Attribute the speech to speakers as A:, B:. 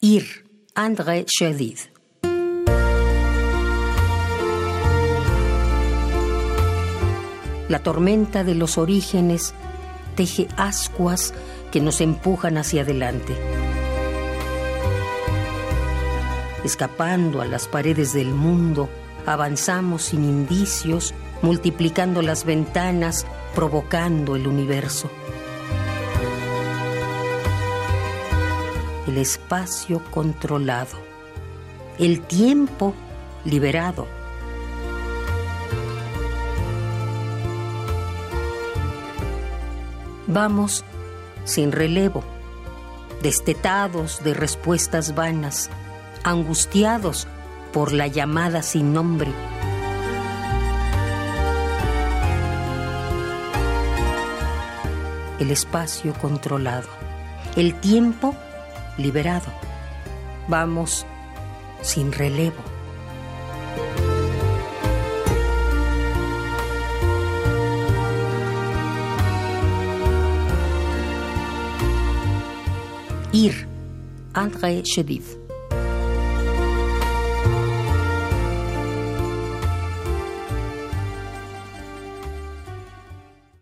A: Ir, André Chedid. La tormenta de los orígenes teje ascuas que nos empujan hacia adelante. Escapando a las paredes del mundo, avanzamos sin indicios, multiplicando las ventanas, provocando el universo. El espacio controlado, el tiempo liberado Vamos sin relevo, destetados de respuestas vanas, angustiados por la llamada sin nombre. El espacio controlado, el tiempo liberado. Vamos sin relevo. Ir, André.